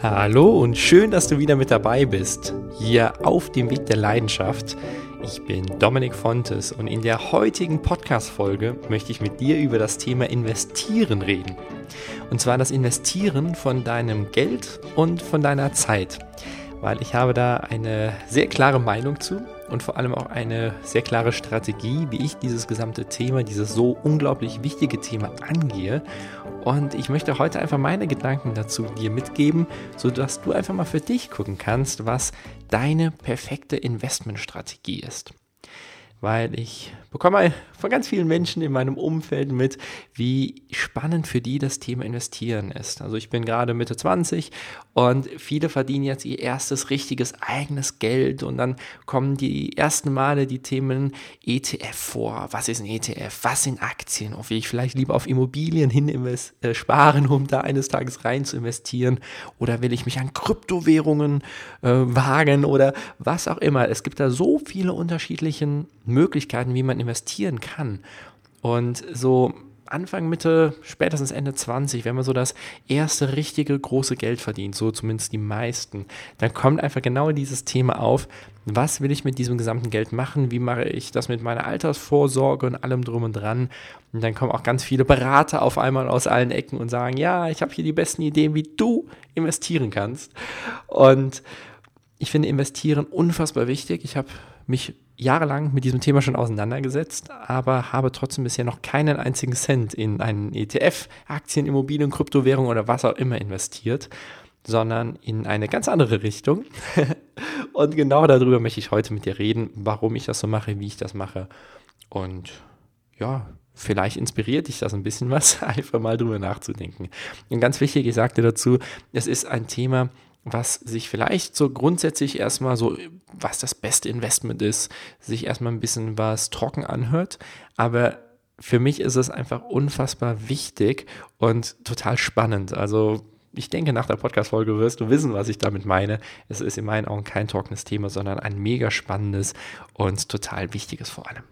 Hallo und schön, dass du wieder mit dabei bist, hier auf dem Weg der Leidenschaft. Ich bin Dominik Fontes und in der heutigen Podcast-Folge möchte ich mit dir über das Thema Investieren reden. Und zwar das Investieren von deinem Geld und von deiner Zeit. Weil ich habe da eine sehr klare Meinung zu und vor allem auch eine sehr klare Strategie, wie ich dieses gesamte Thema, dieses so unglaublich wichtige Thema angehe. Und ich möchte heute einfach meine Gedanken dazu dir mitgeben, sodass du einfach mal für dich gucken kannst, was deine perfekte Investmentstrategie ist weil ich bekomme von ganz vielen Menschen in meinem Umfeld mit, wie spannend für die das Thema Investieren ist. Also ich bin gerade Mitte 20 und viele verdienen jetzt ihr erstes richtiges eigenes Geld und dann kommen die ersten Male die Themen ETF vor. Was ist ein ETF? Was sind Aktien? Wie ich vielleicht lieber auf Immobilien hin äh, sparen, um da eines Tages rein zu investieren? Oder will ich mich an Kryptowährungen äh, wagen oder was auch immer? Es gibt da so viele unterschiedliche Möglichkeiten, wie man investieren kann. Und so Anfang, Mitte, spätestens Ende 20, wenn man so das erste richtige große Geld verdient, so zumindest die meisten, dann kommt einfach genau dieses Thema auf, was will ich mit diesem gesamten Geld machen, wie mache ich das mit meiner Altersvorsorge und allem drum und dran. Und dann kommen auch ganz viele Berater auf einmal aus allen Ecken und sagen, ja, ich habe hier die besten Ideen, wie du investieren kannst. Und ich finde investieren unfassbar wichtig. Ich habe mich jahrelang mit diesem Thema schon auseinandergesetzt, aber habe trotzdem bisher noch keinen einzigen Cent in einen ETF, Aktien, Immobilien, Kryptowährung oder was auch immer investiert, sondern in eine ganz andere Richtung. und genau darüber möchte ich heute mit dir reden, warum ich das so mache, wie ich das mache. Und ja, vielleicht inspiriert dich das ein bisschen was, einfach mal drüber nachzudenken. Und ganz wichtig, ich sagte dazu, es ist ein Thema, was sich vielleicht so grundsätzlich erstmal so, was das beste Investment ist, sich erstmal ein bisschen was trocken anhört. Aber für mich ist es einfach unfassbar wichtig und total spannend. Also ich denke, nach der Podcast-Folge wirst du wissen, was ich damit meine. Es ist in meinen Augen kein trockenes Thema, sondern ein mega spannendes und total wichtiges vor allem.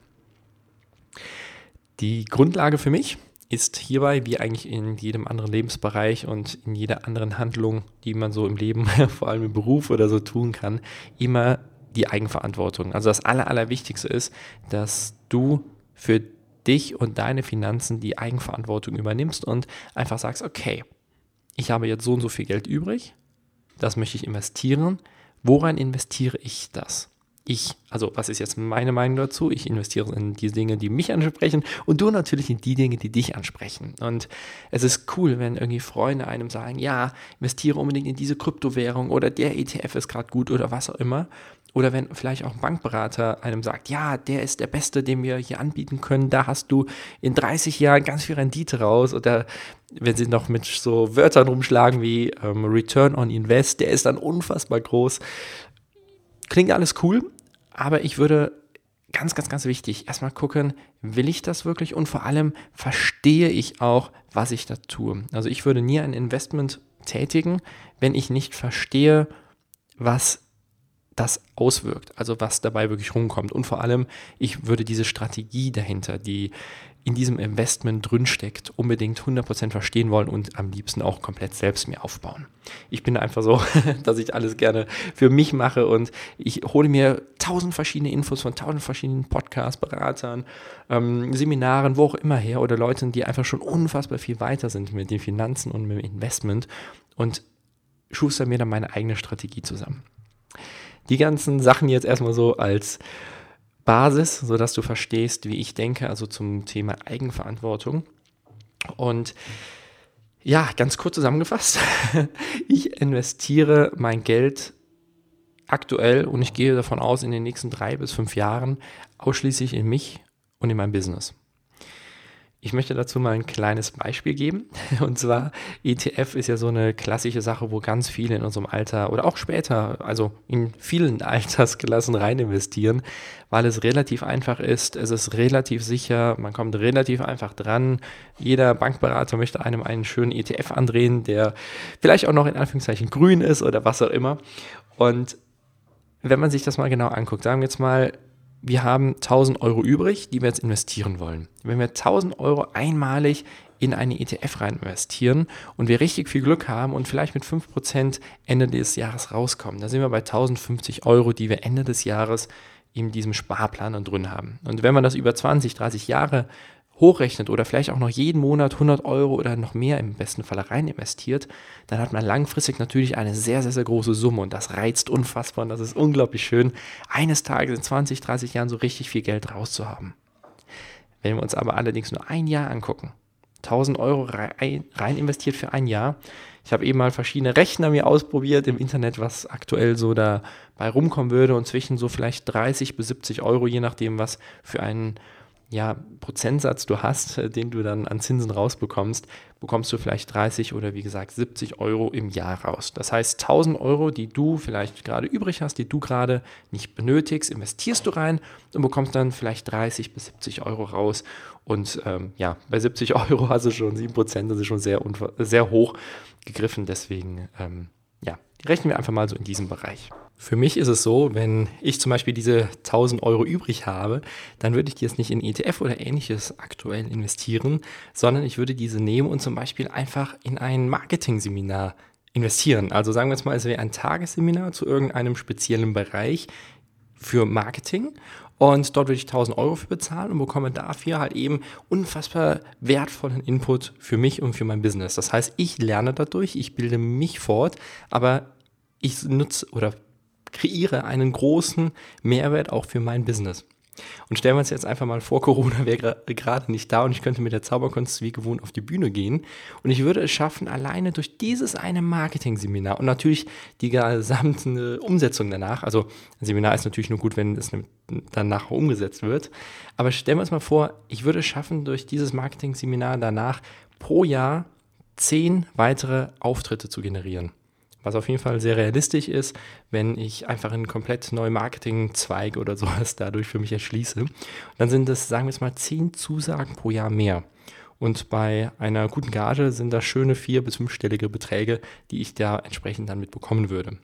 Die Grundlage für mich ist hierbei, wie eigentlich in jedem anderen Lebensbereich und in jeder anderen Handlung, die man so im Leben, vor allem im Beruf oder so tun kann, immer die Eigenverantwortung. Also das Aller, Allerwichtigste ist, dass du für dich und deine Finanzen die Eigenverantwortung übernimmst und einfach sagst, okay, ich habe jetzt so und so viel Geld übrig, das möchte ich investieren. Woran investiere ich das? Ich, also was ist jetzt meine Meinung dazu? Ich investiere in die Dinge, die mich ansprechen und du natürlich in die Dinge, die dich ansprechen. Und es ist cool, wenn irgendwie Freunde einem sagen, ja, investiere unbedingt in diese Kryptowährung oder der ETF ist gerade gut oder was auch immer. Oder wenn vielleicht auch ein Bankberater einem sagt, ja, der ist der Beste, den wir hier anbieten können, da hast du in 30 Jahren ganz viel Rendite raus. Oder wenn sie noch mit so Wörtern rumschlagen wie ähm, Return on Invest, der ist dann unfassbar groß. Klingt alles cool, aber ich würde ganz, ganz, ganz wichtig erstmal gucken, will ich das wirklich und vor allem verstehe ich auch, was ich da tue. Also ich würde nie ein Investment tätigen, wenn ich nicht verstehe, was das auswirkt, also was dabei wirklich rumkommt. Und vor allem, ich würde diese Strategie dahinter, die in diesem Investment drinsteckt, unbedingt 100% verstehen wollen und am liebsten auch komplett selbst mir aufbauen. Ich bin einfach so, dass ich alles gerne für mich mache und ich hole mir tausend verschiedene Infos von tausend verschiedenen Podcasts, Beratern, ähm, Seminaren, wo auch immer her oder Leuten, die einfach schon unfassbar viel weiter sind mit den Finanzen und mit dem Investment und schuster mir dann meine eigene Strategie zusammen. Die ganzen Sachen jetzt erstmal so als Basis, sodass du verstehst, wie ich denke, also zum Thema Eigenverantwortung. Und ja, ganz kurz zusammengefasst, ich investiere mein Geld aktuell und ich gehe davon aus, in den nächsten drei bis fünf Jahren ausschließlich in mich und in mein Business. Ich möchte dazu mal ein kleines Beispiel geben. Und zwar, ETF ist ja so eine klassische Sache, wo ganz viele in unserem Alter oder auch später, also in vielen Altersklassen rein investieren, weil es relativ einfach ist, es ist relativ sicher, man kommt relativ einfach dran. Jeder Bankberater möchte einem einen schönen ETF andrehen, der vielleicht auch noch in Anführungszeichen grün ist oder was auch immer. Und wenn man sich das mal genau anguckt, sagen wir jetzt mal, wir haben 1000 Euro übrig, die wir jetzt investieren wollen. Wenn wir 1000 Euro einmalig in eine ETF rein investieren und wir richtig viel Glück haben und vielleicht mit 5% Ende des Jahres rauskommen. Da sind wir bei 1050 Euro, die wir Ende des Jahres in diesem Sparplan dann drin haben. Und wenn man das über 20, 30 Jahre hochrechnet oder vielleicht auch noch jeden Monat 100 Euro oder noch mehr im besten Fall rein investiert, dann hat man langfristig natürlich eine sehr, sehr, sehr große Summe und das reizt unfassbar und das ist unglaublich schön, eines Tages in 20, 30 Jahren so richtig viel Geld rauszuhaben. Wenn wir uns aber allerdings nur ein Jahr angucken, 1000 Euro rein, investiert für ein Jahr, ich habe eben mal verschiedene Rechner mir ausprobiert im Internet, was aktuell so dabei rumkommen würde und zwischen so vielleicht 30 bis 70 Euro, je nachdem, was für einen ja, Prozentsatz du hast, äh, den du dann an Zinsen rausbekommst, bekommst du vielleicht 30 oder wie gesagt 70 Euro im Jahr raus. Das heißt 1000 Euro, die du vielleicht gerade übrig hast, die du gerade nicht benötigst, investierst du rein und bekommst dann vielleicht 30 bis 70 Euro raus. Und ähm, ja, bei 70 Euro hast du schon 7%, das ist schon sehr, sehr hoch gegriffen. Deswegen, ähm, ja, rechnen wir einfach mal so in diesem Bereich. Für mich ist es so, wenn ich zum Beispiel diese 1000 Euro übrig habe, dann würde ich die jetzt nicht in ETF oder ähnliches aktuell investieren, sondern ich würde diese nehmen und zum Beispiel einfach in ein Marketing-Seminar investieren. Also sagen wir jetzt mal, es wäre ein Tagesseminar zu irgendeinem speziellen Bereich für Marketing und dort würde ich 1000 Euro für bezahlen und bekomme dafür halt eben unfassbar wertvollen Input für mich und für mein Business. Das heißt, ich lerne dadurch, ich bilde mich fort, aber ich nutze oder kreiere einen großen Mehrwert auch für mein Business. Und stellen wir uns jetzt einfach mal vor, Corona wäre gerade nicht da und ich könnte mit der Zauberkunst wie gewohnt auf die Bühne gehen. Und ich würde es schaffen, alleine durch dieses eine Marketing-Seminar und natürlich die gesamte Umsetzung danach, also ein Seminar ist natürlich nur gut, wenn es danach umgesetzt wird, aber stellen wir uns mal vor, ich würde es schaffen, durch dieses Marketing-Seminar danach pro Jahr zehn weitere Auftritte zu generieren was auf jeden Fall sehr realistisch ist, wenn ich einfach einen komplett neuen Marketingzweig oder sowas dadurch für mich erschließe. dann sind es, sagen wir es mal, zehn Zusagen pro Jahr mehr. Und bei einer guten Gage sind das schöne vier- bis fünfstellige Beträge, die ich da entsprechend dann mitbekommen würde.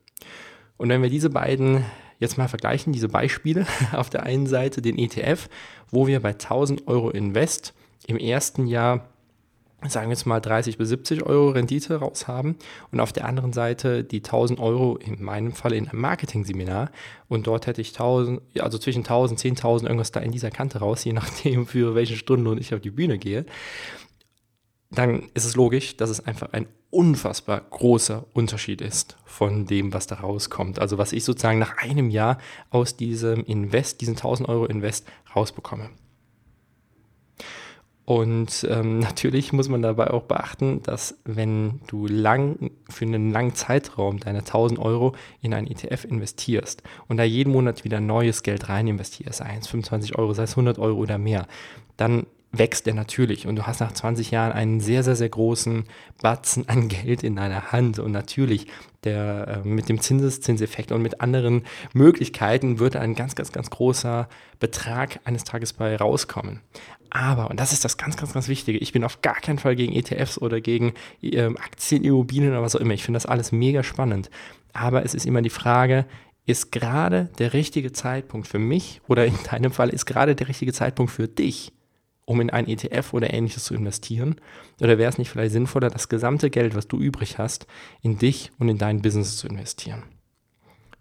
Und wenn wir diese beiden jetzt mal vergleichen, diese Beispiele, auf der einen Seite den ETF, wo wir bei 1000 Euro Invest im ersten Jahr sagen wir jetzt mal 30 bis 70 Euro Rendite raus haben und auf der anderen Seite die 1000 Euro in meinem Fall in einem Marketing-Seminar und dort hätte ich 1000, also zwischen 1000, 10.000 irgendwas da in dieser Kante raus, je nachdem für welche Stunde und ich auf die Bühne gehe, dann ist es logisch, dass es einfach ein unfassbar großer Unterschied ist von dem, was da rauskommt. Also was ich sozusagen nach einem Jahr aus diesem Invest, diesen 1000 Euro Invest rausbekomme. Und ähm, natürlich muss man dabei auch beachten, dass wenn du lang für einen langen Zeitraum deine 1000 Euro in ein ETF investierst und da jeden Monat wieder neues Geld rein investierst, sei es 25 Euro, sei es 100 Euro oder mehr, dann wächst der natürlich und du hast nach 20 Jahren einen sehr, sehr, sehr großen Batzen an Geld in deiner Hand und natürlich der, äh, mit dem Zinseszinseffekt und mit anderen Möglichkeiten wird ein ganz, ganz, ganz großer Betrag eines Tages bei rauskommen. Aber, und das ist das ganz, ganz, ganz Wichtige, ich bin auf gar keinen Fall gegen ETFs oder gegen ähm, Aktien, Immobilien oder was auch immer. Ich finde das alles mega spannend. Aber es ist immer die Frage, ist gerade der richtige Zeitpunkt für mich oder in deinem Fall ist gerade der richtige Zeitpunkt für dich, um in ein ETF oder ähnliches zu investieren? Oder wäre es nicht vielleicht sinnvoller, das gesamte Geld, was du übrig hast, in dich und in dein Business zu investieren?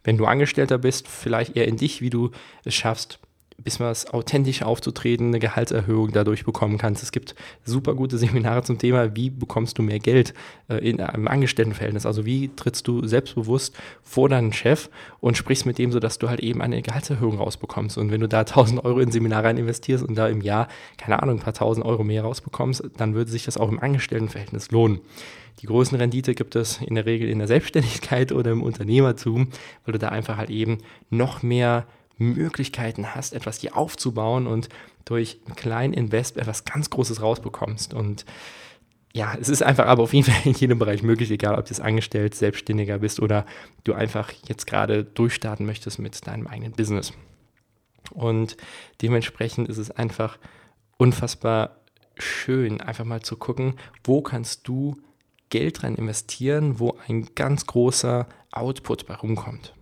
Wenn du Angestellter bist, vielleicht eher in dich, wie du es schaffst, bisschen was authentisch aufzutreten, eine Gehaltserhöhung dadurch bekommen kannst. Es gibt super gute Seminare zum Thema, wie bekommst du mehr Geld äh, in einem Angestelltenverhältnis. Also wie trittst du selbstbewusst vor deinen Chef und sprichst mit dem, sodass du halt eben eine Gehaltserhöhung rausbekommst. Und wenn du da 1000 Euro in Seminare rein investierst und da im Jahr, keine Ahnung, ein paar tausend Euro mehr rausbekommst, dann würde sich das auch im Angestelltenverhältnis lohnen. Die großen Rendite gibt es in der Regel in der Selbstständigkeit oder im Unternehmertum, weil du da einfach halt eben noch mehr Möglichkeiten hast, etwas hier aufzubauen und durch einen kleinen Invest etwas ganz Großes rausbekommst. Und ja, es ist einfach aber auf jeden Fall in jedem Bereich möglich, egal ob du jetzt angestellt, selbstständiger bist oder du einfach jetzt gerade durchstarten möchtest mit deinem eigenen Business. Und dementsprechend ist es einfach unfassbar schön, einfach mal zu gucken, wo kannst du Geld rein investieren, wo ein ganz großer Output bei rumkommt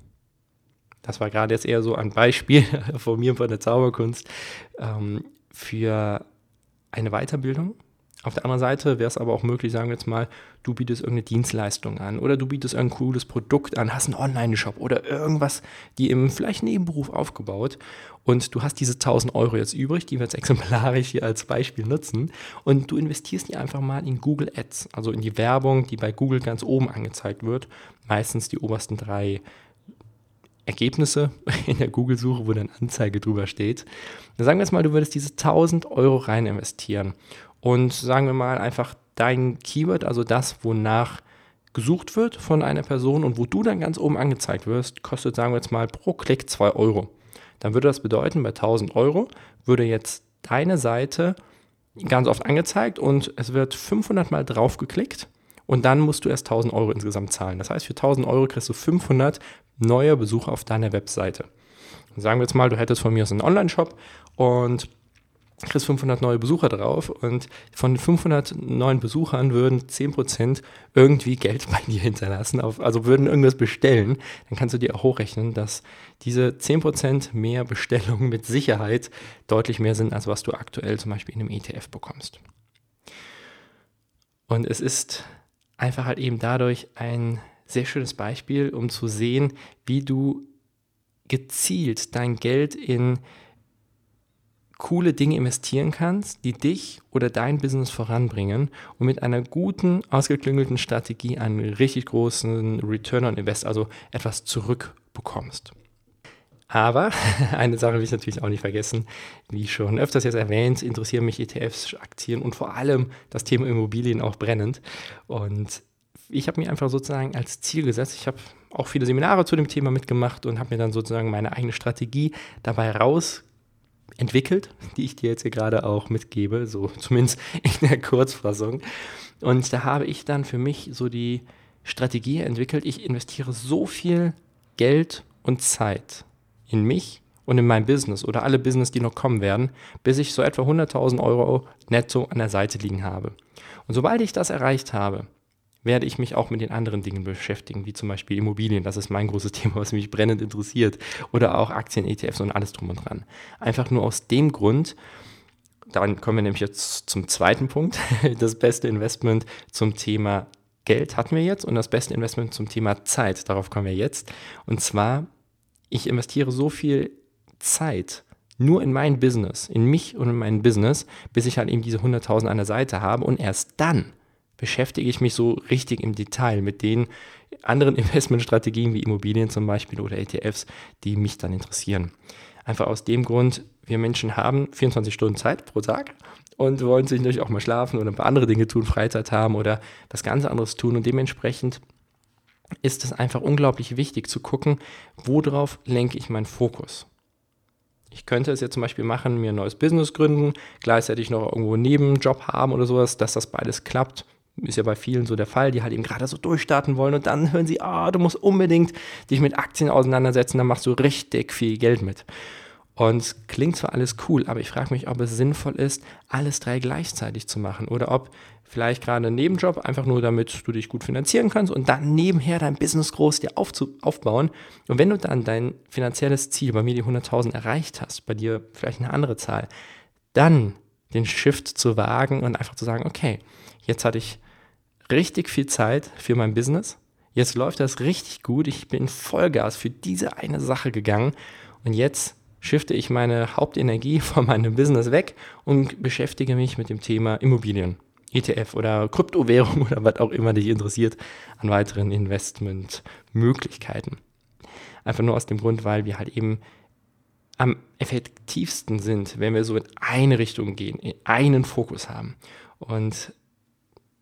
das war gerade jetzt eher so ein Beispiel von mir von der Zauberkunst, ähm, für eine Weiterbildung. Auf der anderen Seite wäre es aber auch möglich, sagen wir jetzt mal, du bietest irgendeine Dienstleistung an oder du bietest ein cooles Produkt an, hast einen Online-Shop oder irgendwas, die im vielleicht Nebenberuf aufgebaut und du hast diese 1000 Euro jetzt übrig, die wir jetzt exemplarisch hier als Beispiel nutzen und du investierst die einfach mal in Google Ads, also in die Werbung, die bei Google ganz oben angezeigt wird, meistens die obersten drei Ergebnisse in der Google-Suche, wo dann Anzeige drüber steht. Dann sagen wir jetzt mal, du würdest diese 1000 Euro rein investieren und sagen wir mal einfach dein Keyword, also das, wonach gesucht wird von einer Person und wo du dann ganz oben angezeigt wirst, kostet, sagen wir jetzt mal, pro Klick 2 Euro. Dann würde das bedeuten, bei 1000 Euro würde jetzt deine Seite ganz oft angezeigt und es wird 500 Mal drauf geklickt und dann musst du erst 1000 Euro insgesamt zahlen. Das heißt, für 1000 Euro kriegst du 500 neue Besucher auf deiner Webseite. Sagen wir jetzt mal, du hättest von mir aus einen Online-Shop und kriegst 500 neue Besucher drauf und von 500 neuen Besuchern würden 10% irgendwie Geld bei dir hinterlassen, auf, also würden irgendwas bestellen, dann kannst du dir auch hochrechnen, dass diese 10% mehr Bestellungen mit Sicherheit deutlich mehr sind, als was du aktuell zum Beispiel in einem ETF bekommst. Und es ist einfach halt eben dadurch ein sehr schönes Beispiel, um zu sehen, wie du gezielt dein Geld in coole Dinge investieren kannst, die dich oder dein Business voranbringen und mit einer guten, ausgeklüngelten Strategie einen richtig großen Return on Invest, also etwas zurückbekommst. Aber eine Sache will ich natürlich auch nicht vergessen, wie schon öfters jetzt erwähnt, interessieren mich ETFs, Aktien und vor allem das Thema Immobilien auch brennend. Und ich habe mir einfach sozusagen als Ziel gesetzt, ich habe auch viele Seminare zu dem Thema mitgemacht und habe mir dann sozusagen meine eigene Strategie dabei raus entwickelt, die ich dir jetzt hier gerade auch mitgebe, so zumindest in der Kurzfassung. Und da habe ich dann für mich so die Strategie entwickelt, ich investiere so viel Geld und Zeit in mich und in mein Business oder alle Business, die noch kommen werden, bis ich so etwa 100.000 Euro netto an der Seite liegen habe. Und sobald ich das erreicht habe, werde ich mich auch mit den anderen Dingen beschäftigen, wie zum Beispiel Immobilien. Das ist mein großes Thema, was mich brennend interessiert. Oder auch Aktien, ETFs und alles drum und dran. Einfach nur aus dem Grund, dann kommen wir nämlich jetzt zum zweiten Punkt. Das beste Investment zum Thema Geld hatten wir jetzt und das beste Investment zum Thema Zeit. Darauf kommen wir jetzt. Und zwar, ich investiere so viel Zeit nur in mein Business, in mich und in mein Business, bis ich halt eben diese 100.000 an der Seite habe und erst dann beschäftige ich mich so richtig im Detail mit den anderen Investmentstrategien wie Immobilien zum Beispiel oder ETFs, die mich dann interessieren. Einfach aus dem Grund, wir Menschen haben 24 Stunden Zeit pro Tag und wollen sich natürlich auch mal schlafen oder ein paar andere Dinge tun, Freizeit haben oder das ganze anderes tun und dementsprechend ist es einfach unglaublich wichtig zu gucken, worauf lenke ich meinen Fokus. Ich könnte es jetzt zum Beispiel machen, mir ein neues Business gründen, gleichzeitig noch irgendwo einen Nebenjob haben oder sowas, dass das beides klappt ist ja bei vielen so der Fall, die halt eben gerade so durchstarten wollen und dann hören sie, ah, du musst unbedingt dich mit Aktien auseinandersetzen, dann machst du richtig viel Geld mit. Und klingt zwar alles cool, aber ich frage mich, ob es sinnvoll ist, alles drei gleichzeitig zu machen oder ob vielleicht gerade ein Nebenjob, einfach nur damit du dich gut finanzieren kannst und dann nebenher dein Business groß dir aufbauen. Und wenn du dann dein finanzielles Ziel, bei mir die 100.000 erreicht hast, bei dir vielleicht eine andere Zahl, dann den Shift zu wagen und einfach zu sagen, okay, jetzt hatte ich richtig viel Zeit für mein Business. Jetzt läuft das richtig gut. Ich bin Vollgas für diese eine Sache gegangen und jetzt shifte ich meine Hauptenergie von meinem Business weg und beschäftige mich mit dem Thema Immobilien, ETF oder Kryptowährung oder was auch immer dich interessiert an weiteren Investmentmöglichkeiten. Einfach nur aus dem Grund, weil wir halt eben am effektivsten sind, wenn wir so in eine Richtung gehen, in einen Fokus haben. Und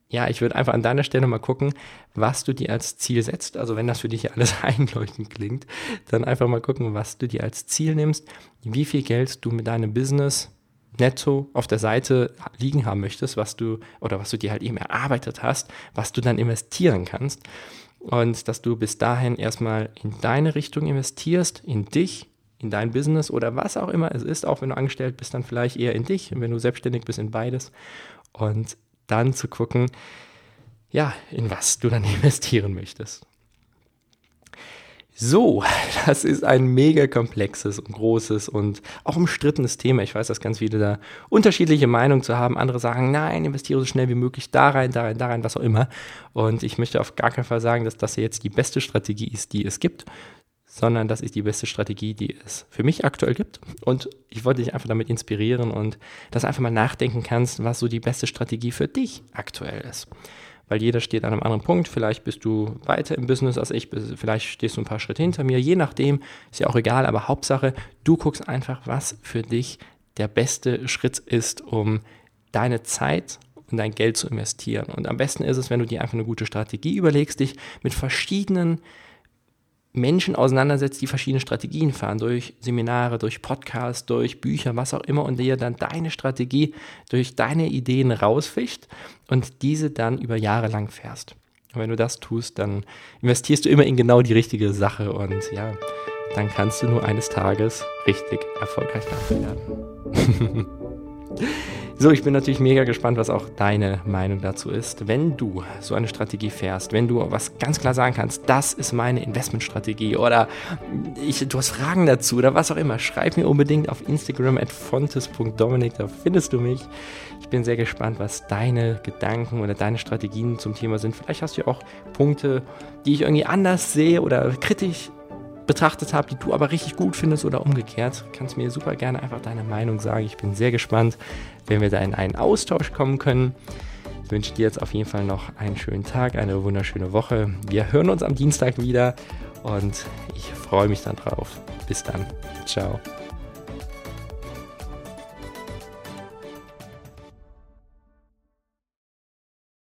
ja, ich würde einfach an deiner Stelle mal gucken, was du dir als Ziel setzt. Also wenn das für dich alles einleuchtend klingt, dann einfach mal gucken, was du dir als Ziel nimmst, wie viel Geld du mit deinem Business netto auf der Seite liegen haben möchtest, was du oder was du dir halt eben erarbeitet hast, was du dann investieren kannst. Und dass du bis dahin erstmal in deine Richtung investierst, in dich, in dein Business oder was auch immer es ist, auch wenn du angestellt bist, dann vielleicht eher in dich, wenn du selbstständig bist, in beides. Und dann zu gucken, ja, in was du dann investieren möchtest. So, das ist ein mega komplexes und großes und auch umstrittenes Thema. Ich weiß, dass ganz viele da unterschiedliche Meinungen zu haben. Andere sagen, nein, investiere so schnell wie möglich da rein, da rein, da rein, was auch immer. Und ich möchte auf gar keinen Fall sagen, dass das jetzt die beste Strategie ist, die es gibt, sondern das ist die beste Strategie, die es für mich aktuell gibt. Und ich wollte dich einfach damit inspirieren und dass du einfach mal nachdenken kannst, was so die beste Strategie für dich aktuell ist weil jeder steht an einem anderen Punkt. Vielleicht bist du weiter im Business als ich, vielleicht stehst du ein paar Schritte hinter mir. Je nachdem, ist ja auch egal, aber Hauptsache, du guckst einfach, was für dich der beste Schritt ist, um deine Zeit und dein Geld zu investieren. Und am besten ist es, wenn du dir einfach eine gute Strategie überlegst, dich mit verschiedenen Menschen auseinandersetzt, die verschiedene Strategien fahren, durch Seminare, durch Podcasts, durch Bücher, was auch immer, und dir dann deine Strategie durch deine Ideen rausfischt und diese dann über Jahre lang fährst. Und wenn du das tust, dann investierst du immer in genau die richtige Sache und ja, dann kannst du nur eines Tages richtig erfolgreich werden. So, ich bin natürlich mega gespannt, was auch deine Meinung dazu ist. Wenn du so eine Strategie fährst, wenn du was ganz klar sagen kannst, das ist meine Investmentstrategie oder ich, du hast Fragen dazu oder was auch immer, schreib mir unbedingt auf Instagram at fontes.dominik, da findest du mich. Ich bin sehr gespannt, was deine Gedanken oder deine Strategien zum Thema sind. Vielleicht hast du ja auch Punkte, die ich irgendwie anders sehe oder kritisch betrachtet habe, die du aber richtig gut findest oder umgekehrt, kannst mir super gerne einfach deine Meinung sagen. Ich bin sehr gespannt, wenn wir da in einen Austausch kommen können. Ich wünsche dir jetzt auf jeden Fall noch einen schönen Tag, eine wunderschöne Woche. Wir hören uns am Dienstag wieder und ich freue mich dann drauf. Bis dann. Ciao.